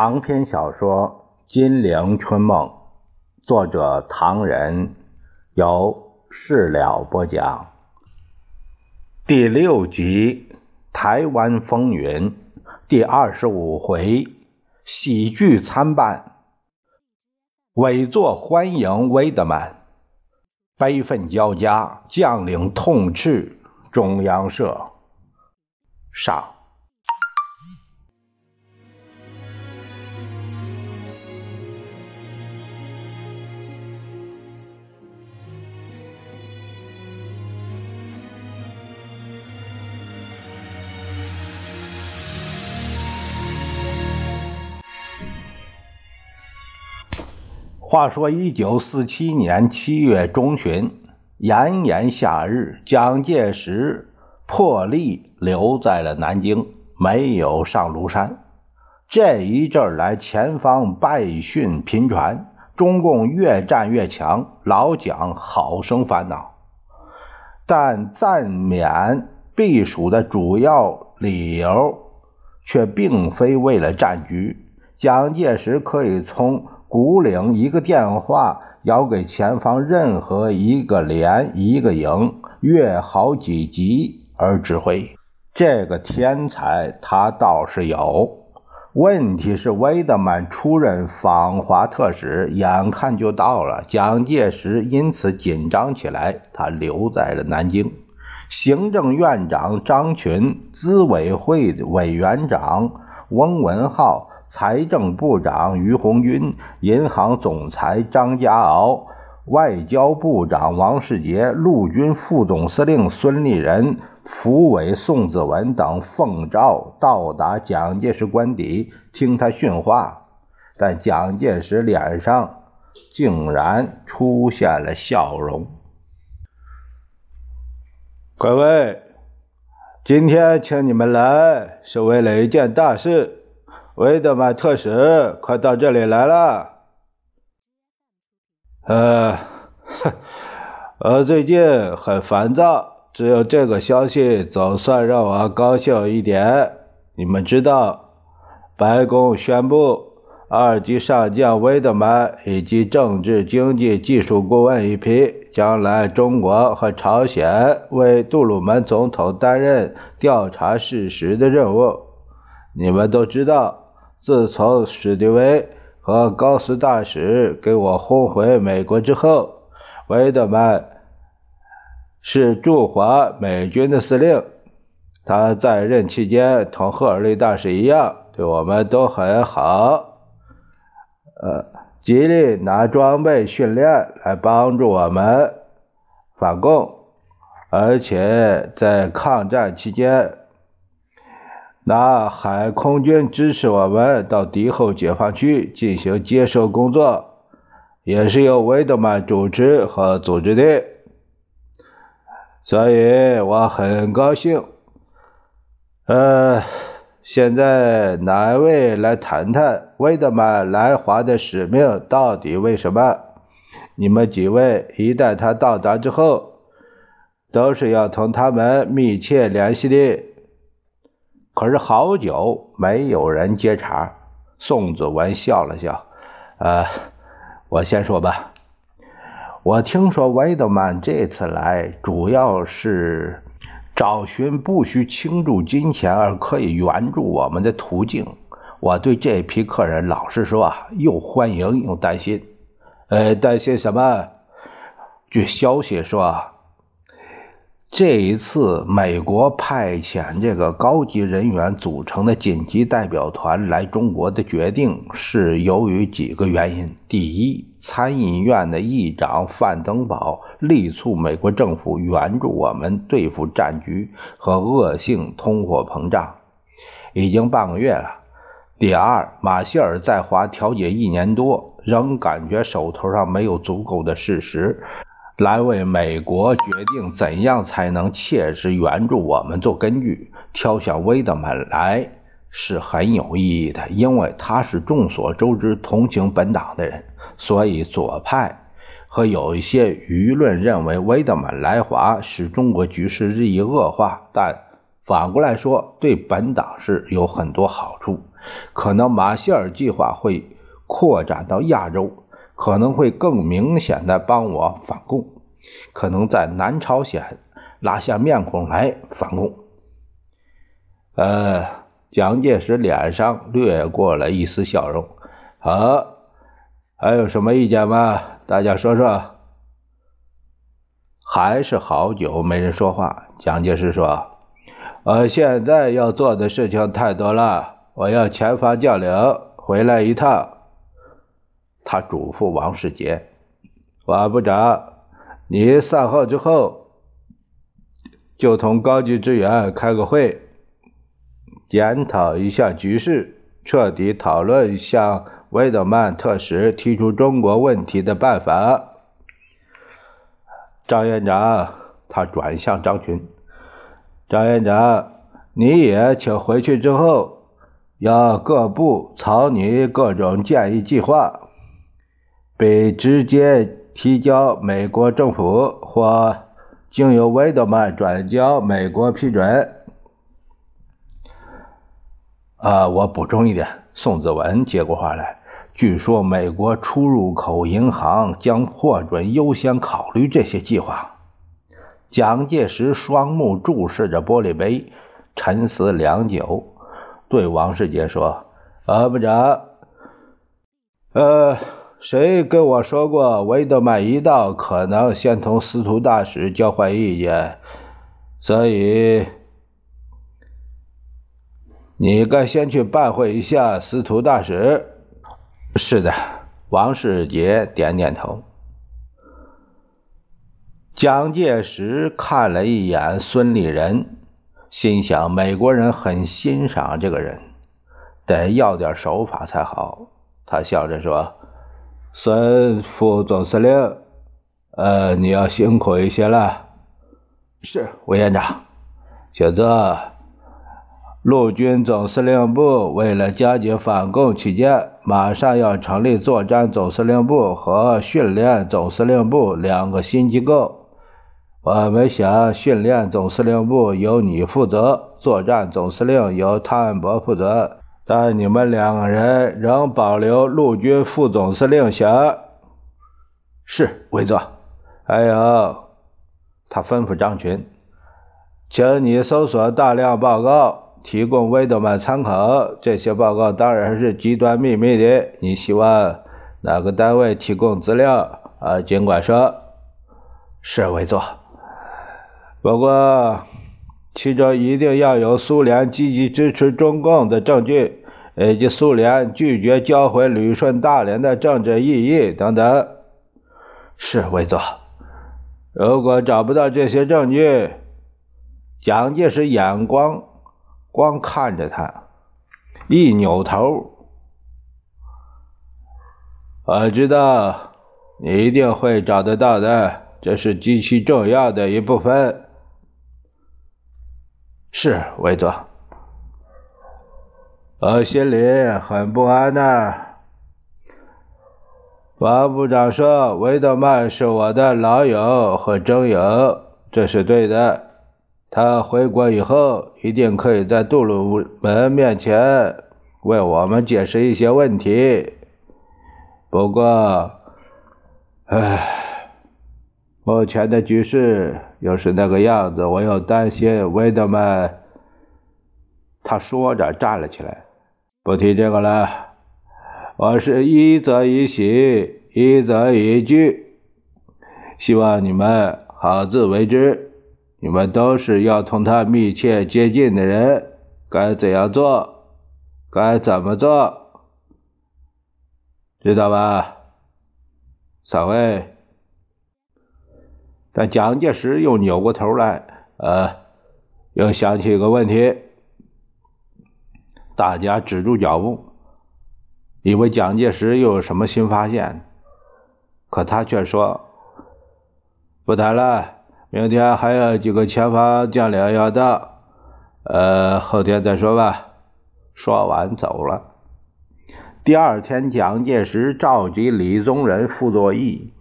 长篇小说《金陵春梦》，作者唐人，由事了播讲。第六集《台湾风云》第二十五回，喜剧参半，委座欢迎威德曼，悲愤交加，将领痛斥中央社上。话说，一九四七年七月中旬，炎炎夏日，蒋介石破例留在了南京，没有上庐山。这一阵儿来，前方败讯频传，中共越战越强，老蒋好生烦恼。但暂免避暑的主要理由，却并非为了战局。蒋介石可以从。古岭一个电话，要给前方任何一个连、一个营越好几级而指挥。这个天才他倒是有，问题是威德曼出任访华特使，眼看就到了，蒋介石因此紧张起来。他留在了南京。行政院长张群、资委会委员长翁文浩。财政部长于鸿钧、银行总裁张家敖、外交部长王世杰、陆军副总司令孙立人、副委宋子文等奉诏到达蒋介石官邸，听他训话。但蒋介石脸上竟然出现了笑容。各位，今天请你们来是为了一件大事。维德曼特使，快到这里来了。呃，呃，最近很烦躁，只有这个消息总算让我高兴一点。你们知道，白宫宣布，二级上将威德曼以及政治经济技术顾问一批，将来中国和朝鲜为杜鲁门总统担任调查事实的任务。你们都知道。自从史迪威和高斯大使给我轰回美国之后，维德曼是驻华美军的司令。他在任期间同赫尔利大使一样，对我们都很好，呃，极力拿装备训练来帮助我们反共，而且在抗战期间。那海空军支持我们到敌后解放区进行接收工作，也是由维德曼主持和组织的，所以我很高兴。呃，现在哪位来谈谈威德曼来华的使命到底为什么？你们几位一旦他到达之后，都是要同他们密切联系的。可是好久没有人接茬。宋子文笑了笑：“呃，我先说吧。我听说维德曼这次来，主要是找寻不需倾注金钱而可以援助我们的途径。我对这批客人，老实说啊，又欢迎又担心。呃，担心什么？据消息说。”这一次，美国派遣这个高级人员组成的紧急代表团来中国的决定，是由于几个原因：第一，参议院的议长范登堡力促美国政府援助我们对付战局和恶性通货膨胀，已经半个月了；第二，马歇尔在华调解一年多，仍感觉手头上没有足够的事实。来为美国决定怎样才能切实援助我们做根据，挑选威德曼来是很有意义的，因为他是众所周知同情本党的人，所以左派和有一些舆论认为威德曼来华使中国局势日益恶化，但反过来说对本党是有很多好处，可能马歇尔计划会扩展到亚洲，可能会更明显的帮我反共，可能在南朝鲜拉下面孔来反共。呃，蒋介石脸上掠过了一丝笑容。好，还有什么意见吗？大家说说。还是好久没人说话。蒋介石说：“我现在要做的事情太多了，我要前方将领回来一趟。”他嘱咐王世杰：“王部长，你散号之后，就同高级职员开个会，检讨一下局势，彻底讨论向威德曼特使提出中国问题的办法。”张院长，他转向张群。张院长，你也请回去之后，要各部草拟各种建议计划，被直接提交美国政府或经由维德曼转交美国批准。啊，我补充一点，宋子文接过话来。据说美国出入口银行将获准优先考虑这些计划。蒋介石双目注视着玻璃杯，沉思良久，对王世杰说：“呃，部长，呃，谁跟我说过维德曼一到可能先同司徒大使交换意见？所以你该先去拜会一下司徒大使。”是的，王世杰点点头。蒋介石看了一眼孙立人，心想：美国人很欣赏这个人，得要点手法才好。他笑着说：“孙副总司令，呃，你要辛苦一些了。”是，委员长，小子。陆军总司令部为了加紧反共起见，马上要成立作战总司令部和训练总司令部两个新机构。我们想，训练总司令部由你负责，作战总司令由汤恩伯负责，但你们两个人仍保留陆军副总司令衔。是，委座。还有，他吩咐张群，请你搜索大量报告。提供维德曼参考，这些报告当然是极端秘密的。你希望哪个单位提供资料啊？尽管说，是委座。不过，其中一定要有苏联积极支持中共的证据，以及苏联拒绝交回旅顺大连的政治意义等等。是委座。如果找不到这些证据，蒋介石眼光。光看着他，一扭头，我知道你一定会找得到的，这是极其重要的一部分。是，委座。我心里很不安呐。王部长说，维德曼是我的老友和征友，这是对的。他回国以后，一定可以在杜鲁门面前为我们解释一些问题。不过，唉，目前的局势又是那个样子，我又担心维德曼。他说着站了起来，不提这个了。我是一则以喜，一则以惧，希望你们好自为之。你们都是要同他密切接近的人，该怎样做？该怎么做？知道吧？三位。但蒋介石又扭过头来，呃，又想起一个问题。大家止住脚步，以为蒋介石又有什么新发现，可他却说：“不谈了。”明天还有几个前方将领要到，呃，后天再说吧。说完走了。第二天，蒋介石召集李宗仁、傅作义、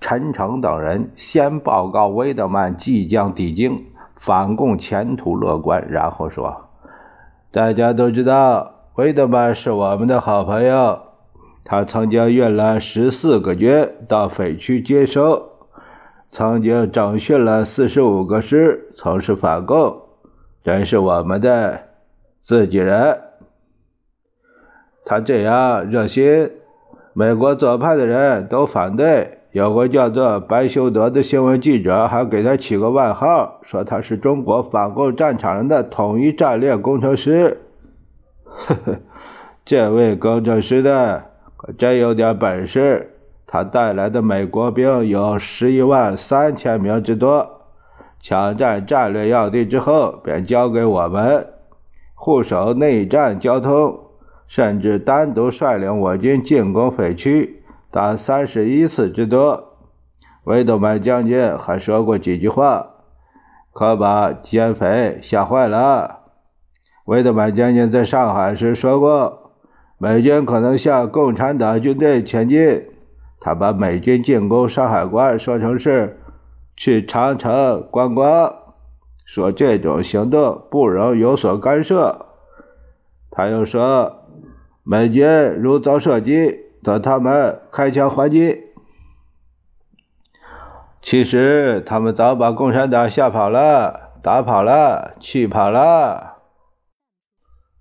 陈诚等人，先报告威德曼即将抵京，反共前途乐观。然后说：“大家都知道，韦德曼是我们的好朋友，他曾经运了十四个军到匪区接收，曾经整训了四十五个师从事反共，真是我们的自己人。他这样热心，美国左派的人都反对。有个叫做白修德的新闻记者还给他起个外号，说他是中国反共战场上的统一战略工程师。呵呵，这位工程师的可真有点本事。他带来的美国兵有十一万三千名之多，抢占战略要地之后，便交给我们护守内战交通，甚至单独率领我军进攻匪区。达三十一次之多，维德曼将军还说过几句话，可把奸匪吓坏了。维德曼将军在上海时说过，美军可能向共产党军队前进。他把美军进攻山海关说成是去长城观光，说这种行动不容有所干涉。他又说，美军如遭射击。等他们开枪还击，其实他们早把共产党吓跑了，打跑了，气跑了。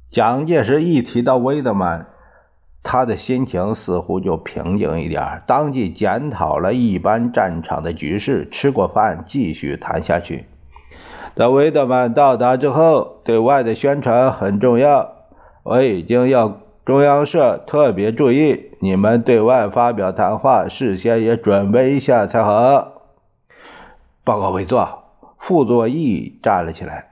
蒋介石一提到威德曼，他的心情似乎就平静一点，当即检讨了一般战场的局势，吃过饭继续谈下去。等威德曼到达之后，对外的宣传很重要，我已经要。中央社特别注意，你们对外发表谈话，事先也准备一下才好。报告委座，傅作义站了起来。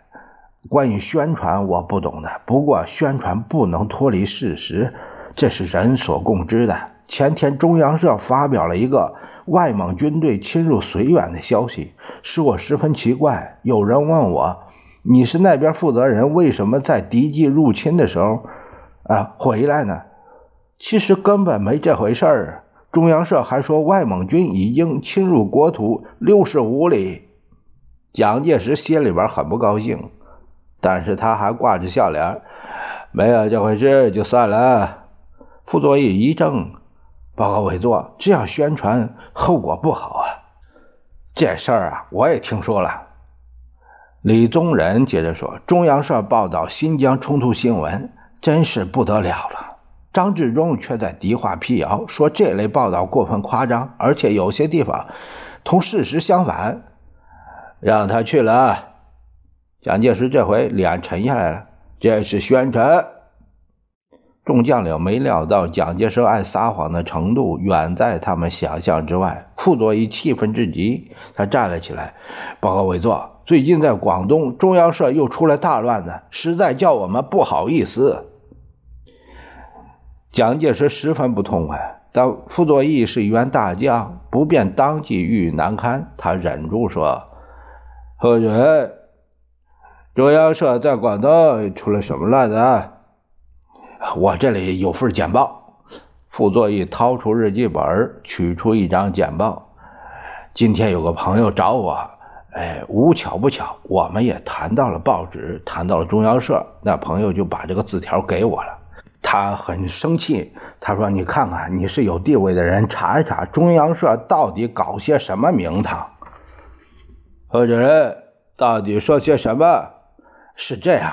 关于宣传，我不懂的。不过宣传不能脱离事实，这是人所共知的。前天中央社发表了一个外蒙军队侵入绥远的消息，使我十分奇怪。有人问我：“你是那边负责人，为什么在敌机入侵的时候？”啊，回来呢？其实根本没这回事儿。中央社还说外蒙军已经侵入国土六十五里。蒋介石心里边很不高兴，但是他还挂着笑脸，没有这回事就算了。傅作义一怔，报告委座，这样宣传后果不好啊。这事儿啊，我也听说了。李宗仁接着说，中央社报道新疆冲突新闻。真是不得了了！张治中却在敌话辟谣，说这类报道过分夸张，而且有些地方同事实相反。让他去了。蒋介石这回脸沉下来了，这是宣传。众将领没料到蒋介石爱撒谎的程度远在他们想象之外。傅作义气愤至极，他站了起来，报告委座：最近在广东，中央社又出了大乱子，实在叫我们不好意思。蒋介石十分不痛快，但傅作义是一员大将，不便当即予以难堪。他忍住说：“何主任，中央社在广东出了什么乱子？我这里有份简报。”傅作义掏出日记本，取出一张简报。今天有个朋友找我，哎，无巧不巧，我们也谈到了报纸，谈到了中央社，那朋友就把这个字条给我了。他很生气，他说：“你看看，你是有地位的人，查一查中央社到底搞些什么名堂。”何主任到底说些什么？是这样，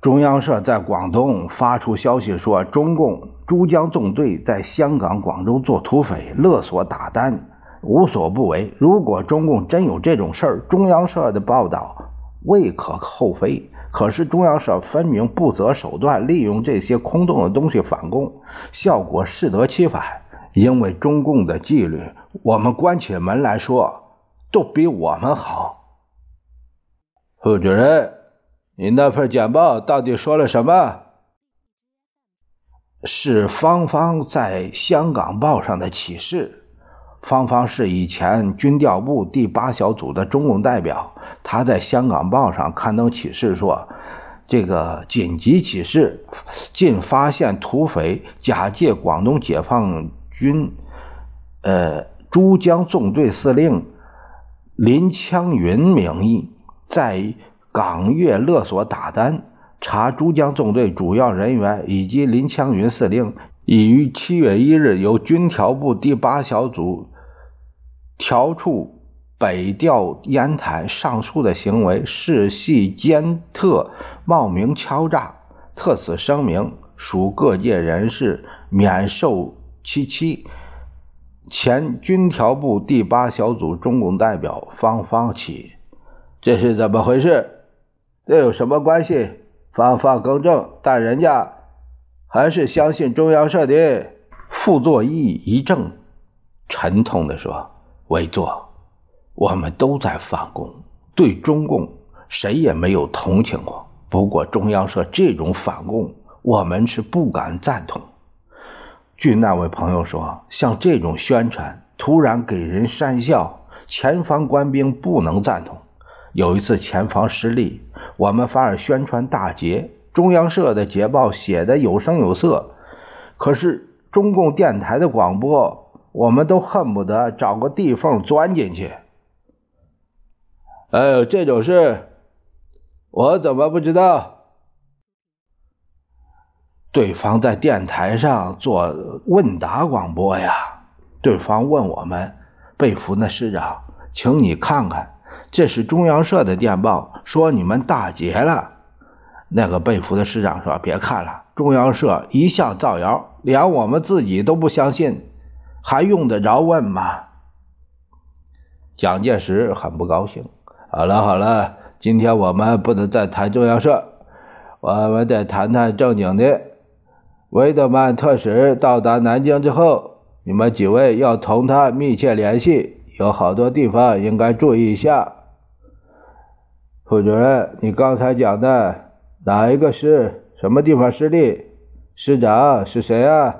中央社在广东发出消息说，中共珠江纵队在香港、广州做土匪，勒索打单，无所不为。如果中共真有这种事儿，中央社的报道未可厚非。可是中央社分明不择手段，利用这些空洞的东西反攻，效果适得其反。因为中共的纪律，我们关起门来说，都比我们好。副主任，你那份简报到底说了什么？是芳芳在香港报上的启示。芳芳是以前军调部第八小组的中共代表。他在香港报上刊登启事说：“这个紧急启事，竟发现土匪假借广东解放军，呃，珠江纵队司令林枪云名义，在港粤勒索打单，查珠江纵队主要人员以及林枪云司令已于七月一日由军调部第八小组调处北调烟台上述的行为是系奸特冒名敲诈，特此声明，属各界人士免受其欺。前军调部第八小组中共代表方方起，这是怎么回事？这有什么关系？方方更正，但人家还是相信中央社的。傅作义一怔，沉痛地说：“委座，我们都在反共，对中共谁也没有同情过。不过中央社这种反共，我们是不敢赞同。”据那位朋友说，像这种宣传突然给人讪笑，前方官兵不能赞同。有一次前方失利。我们反而宣传大捷，中央社的捷报写的有声有色，可是中共电台的广播，我们都恨不得找个地缝钻进去。哎呦，这种事我怎么不知道？对方在电台上做问答广播呀，对方问我们：“被俘的师长，请你看看。”这是中央社的电报，说你们大捷了。那个被俘的师长说：“别看了，中央社一向造谣，连我们自己都不相信，还用得着问吗？”蒋介石很不高兴。好了好了，今天我们不能再谈中央社，我们得谈谈正经的。维德曼特使到达南京之后，你们几位要同他密切联系，有好多地方应该注意一下。副主任，你刚才讲的哪一个师？什么地方失利？师长是谁啊？